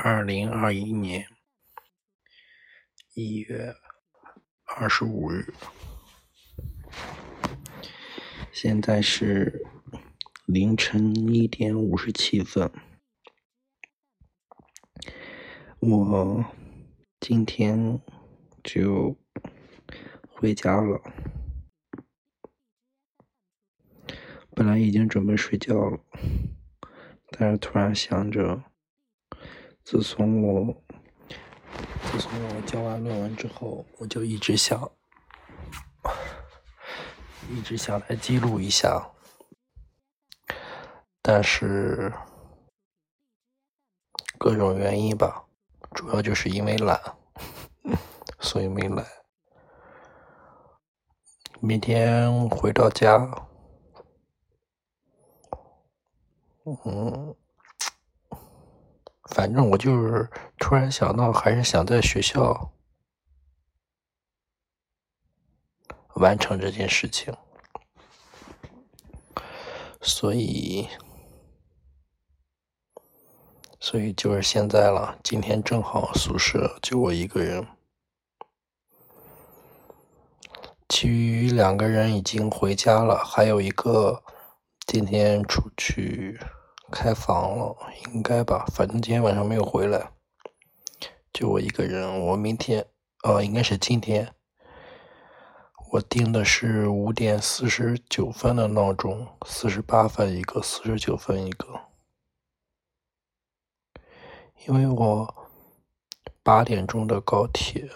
二零二一年一月二十五日，现在是凌晨一点五十七分。我今天就回家了，本来已经准备睡觉了，但是突然想着。自从我自从我交完论文之后，我就一直想，一直想来记录一下，但是各种原因吧，主要就是因为懒，所以没来。明天回到家，嗯。反正我就是突然想到，还是想在学校完成这件事情，所以，所以就是现在了。今天正好宿舍就我一个人，其余两个人已经回家了，还有一个今天出去。开房了，应该吧，反正今天晚上没有回来，就我一个人。我明天，哦，应该是今天，我定的是五点四十九分的闹钟，四十八分一个，四十九分一个，因为我八点钟的高铁，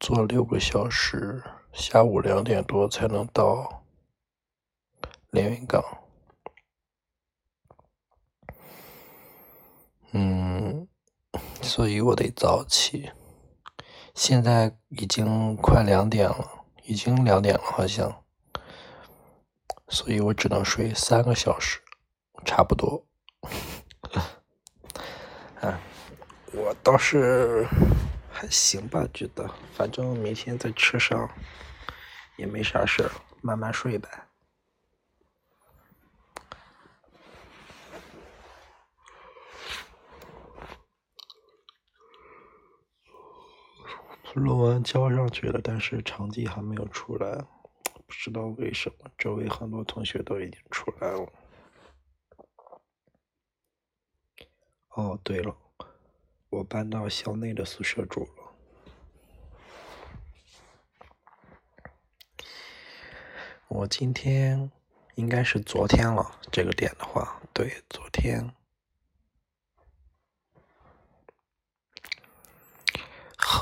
坐六个小时，下午两点多才能到连云港。嗯，所以我得早起。现在已经快两点了，已经两点了好像，所以我只能睡三个小时，差不多。啊，我倒是还行吧，觉得反正明天在车上也没啥事儿慢慢睡呗。论文交上去了，但是成绩还没有出来，不知道为什么。周围很多同学都已经出来了。哦，对了，我搬到校内的宿舍住了。我今天应该是昨天了，这个点的话，对，昨天。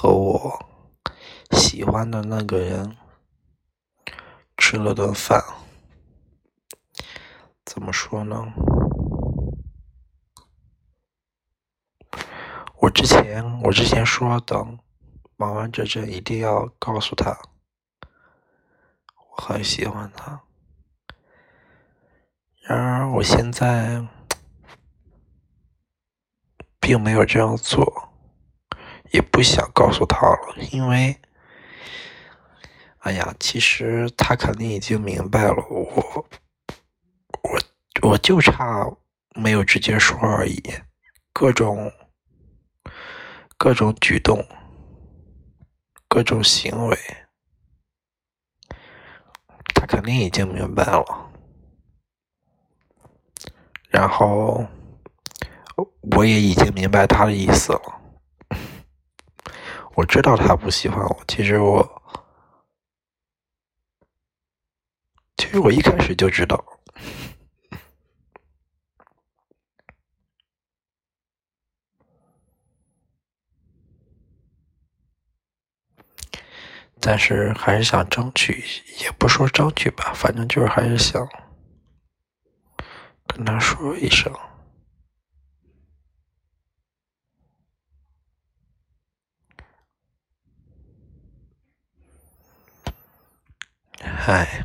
和我喜欢的那个人吃了顿饭，怎么说呢？我之前我之前说等忙完这阵一定要告诉他，我很喜欢他。然而我现在并没有这样做。也不想告诉他了，因为，哎呀，其实他肯定已经明白了，我，我，我就差没有直接说而已，各种，各种举动，各种行为，他肯定已经明白了，然后，我也已经明白他的意思了。我知道他不喜欢我，其实我，其实我一开始就知道，但是还是想争取，也不说争取吧，反正就是还是想跟他说一声。嗨，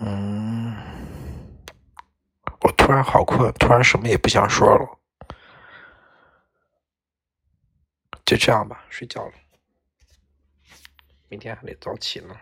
嗯，我突然好困，突然什么也不想说了。就这样吧，睡觉了，明天还得早起呢。